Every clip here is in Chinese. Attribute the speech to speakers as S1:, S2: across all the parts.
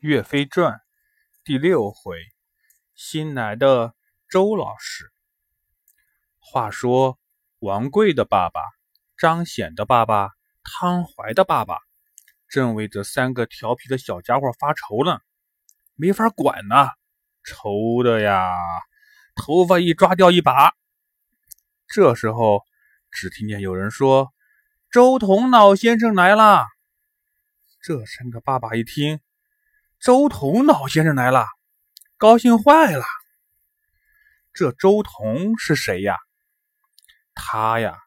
S1: 岳飞传》第六回，新来的周老师。话说，王贵的爸爸、张显的爸爸、汤怀的爸爸，正为这三个调皮的小家伙发愁呢，没法管呐，愁的呀，头发一抓掉一把。这时候，只听见有人说：“周同老先生来了。”这三个爸爸一听。周同老先生来了，高兴坏了。这周同是谁呀？他呀，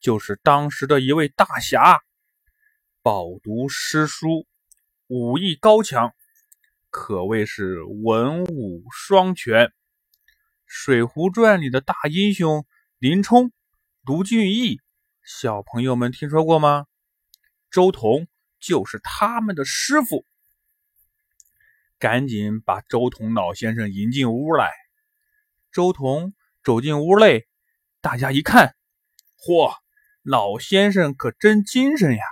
S1: 就是当时的一位大侠，饱读诗书，武艺高强，可谓是文武双全。《水浒传》里的大英雄林冲、卢俊义，小朋友们听说过吗？周同就是他们的师傅。赶紧把周同老先生迎进屋来。周同走进屋内，大家一看，嚯，老先生可真精神呀！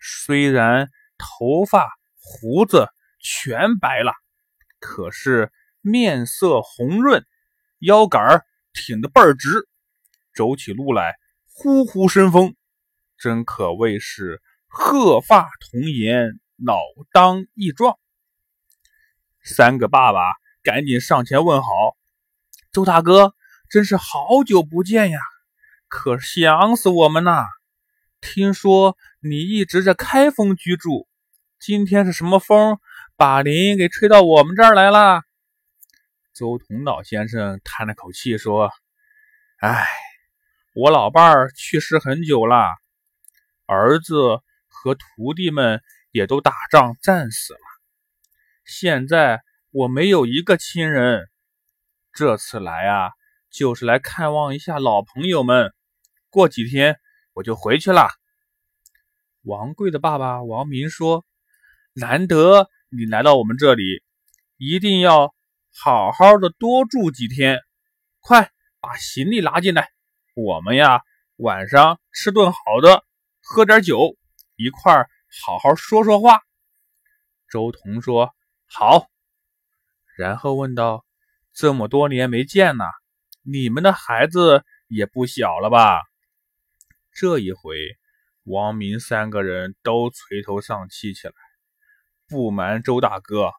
S1: 虽然头发胡子全白了，可是面色红润，腰杆挺得倍儿直，走起路来呼呼生风，真可谓是鹤发童颜，老当益壮。三个爸爸赶紧上前问好：“周大哥，真是好久不见呀，可想死我们呐！听说你一直在开封居住，今天是什么风把您给吹到我们这儿来了？”周同老先生叹了口气说：“哎，我老伴儿去世很久了，儿子和徒弟们也都打仗战死了。”现在我没有一个亲人，这次来啊，就是来看望一下老朋友们。过几天我就回去了。王贵的爸爸王明说：“难得你来到我们这里，一定要好好的多住几天。快把行李拉进来，我们呀晚上吃顿好的，喝点酒，一块儿好好说说话。”周彤说。好，然后问道：“这么多年没见呐，你们的孩子也不小了吧？”这一回，王明三个人都垂头丧气起来。不瞒周大哥，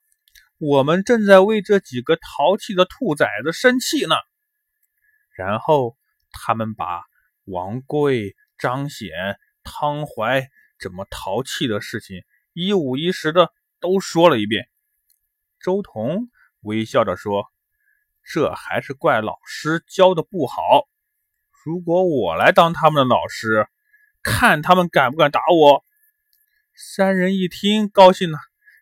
S1: 我们正在为这几个淘气的兔崽子生气呢。然后他们把王贵、张显、汤怀怎么淘气的事情一五一十的都说了一遍。周彤微笑着说：“这还是怪老师教的不好。如果我来当他们的老师，看他们敢不敢打我。”三人一听，高兴了，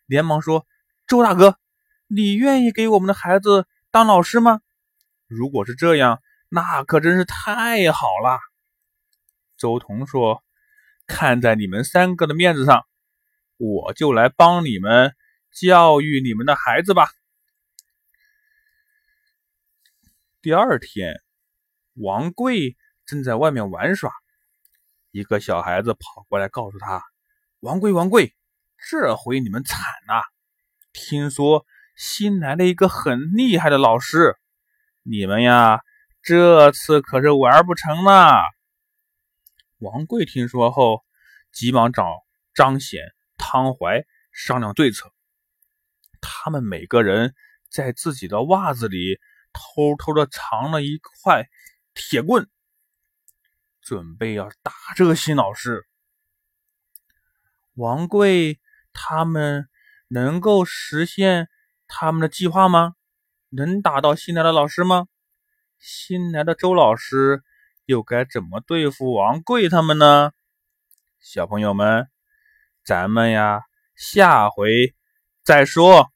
S1: 连忙说：“周大哥，你愿意给我们的孩子当老师吗？如果是这样，那可真是太好了。”周彤说：“看在你们三个的面子上，我就来帮你们。”教育你们的孩子吧。第二天，王贵正在外面玩耍，一个小孩子跑过来告诉他：“王贵，王贵，这回你们惨了！听说新来了一个很厉害的老师，你们呀，这次可是玩不成了。”王贵听说后，急忙找张显、汤怀商量对策。他们每个人在自己的袜子里偷偷的藏了一块铁棍，准备要打这个新老师。王贵他们能够实现他们的计划吗？能打到新来的老师吗？新来的周老师又该怎么对付王贵他们呢？小朋友们，咱们呀，下回。再说。